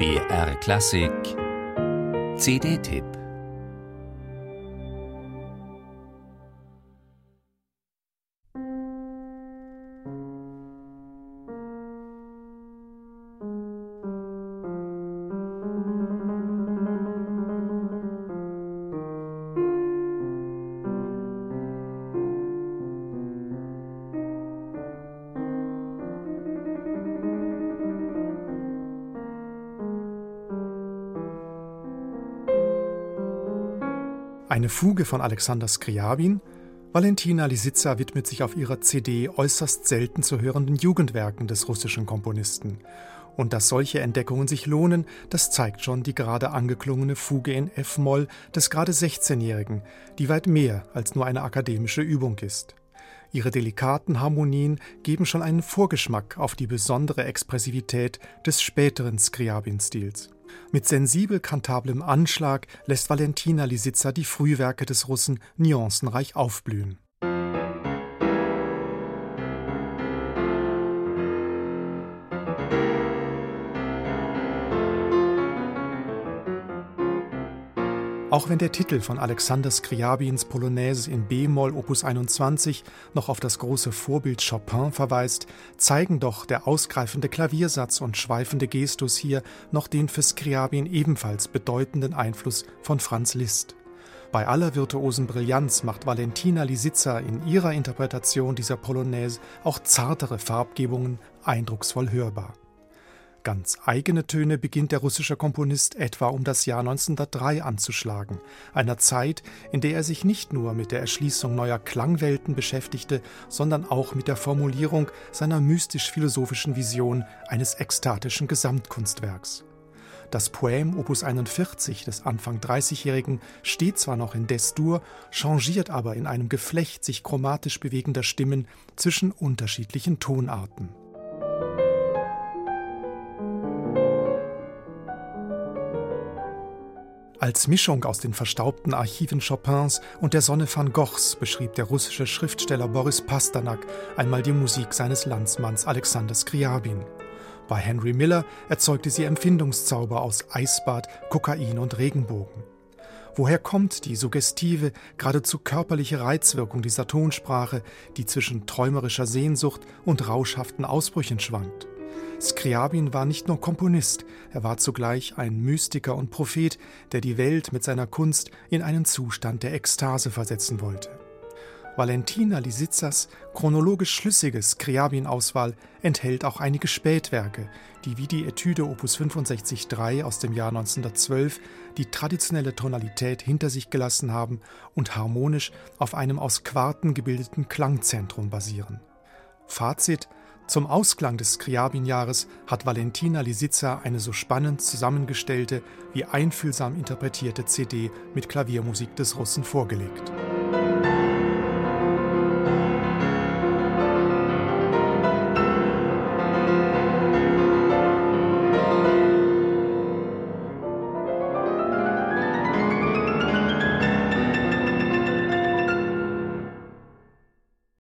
BR Klassik. CD-Tipp Eine Fuge von Alexander Skriabin. Valentina Lisitsa widmet sich auf ihrer CD äußerst selten zu hörenden Jugendwerken des russischen Komponisten. Und dass solche Entdeckungen sich lohnen, das zeigt schon die gerade angeklungene Fuge in F-Moll des gerade 16-Jährigen, die weit mehr als nur eine akademische Übung ist. Ihre delikaten Harmonien geben schon einen Vorgeschmack auf die besondere Expressivität des späteren Skriabin-Stils. Mit sensibel kantablem Anschlag lässt Valentina Lisitsa die Frühwerke des Russen nuancenreich aufblühen. Auch wenn der Titel von Alexander Skriabins Polonaise in B-Moll Opus 21 noch auf das große Vorbild Chopin verweist, zeigen doch der ausgreifende Klaviersatz und schweifende Gestus hier noch den für Skriabin ebenfalls bedeutenden Einfluss von Franz Liszt. Bei aller virtuosen Brillanz macht Valentina Lisitsa in ihrer Interpretation dieser Polonaise auch zartere Farbgebungen eindrucksvoll hörbar. Ganz eigene Töne beginnt der russische Komponist etwa um das Jahr 1903 anzuschlagen, einer Zeit, in der er sich nicht nur mit der Erschließung neuer Klangwelten beschäftigte, sondern auch mit der Formulierung seiner mystisch-philosophischen Vision eines ekstatischen Gesamtkunstwerks. Das Poem Opus 41 des Anfang 30-Jährigen steht zwar noch in Destur, changiert aber in einem Geflecht sich chromatisch bewegender Stimmen zwischen unterschiedlichen Tonarten. Als Mischung aus den verstaubten Archiven Chopins und der Sonne van Goghs beschrieb der russische Schriftsteller Boris Pasternak einmal die Musik seines Landsmanns Alexander Skriabin. Bei Henry Miller erzeugte sie Empfindungszauber aus Eisbad, Kokain und Regenbogen. Woher kommt die suggestive, geradezu körperliche Reizwirkung dieser Tonsprache, die zwischen träumerischer Sehnsucht und rauschhaften Ausbrüchen schwankt? Skriabin war nicht nur Komponist, er war zugleich ein Mystiker und Prophet, der die Welt mit seiner Kunst in einen Zustand der Ekstase versetzen wollte. Valentina Lisitsas chronologisch schlüssige Skriabin-Auswahl enthält auch einige Spätwerke, die wie die Etüde Opus 65.3 aus dem Jahr 1912 die traditionelle Tonalität hinter sich gelassen haben und harmonisch auf einem aus Quarten gebildeten Klangzentrum basieren. Fazit zum Ausklang des Skriabin-Jahres hat Valentina Lisitsa eine so spannend zusammengestellte wie einfühlsam interpretierte CD mit Klaviermusik des Russen vorgelegt.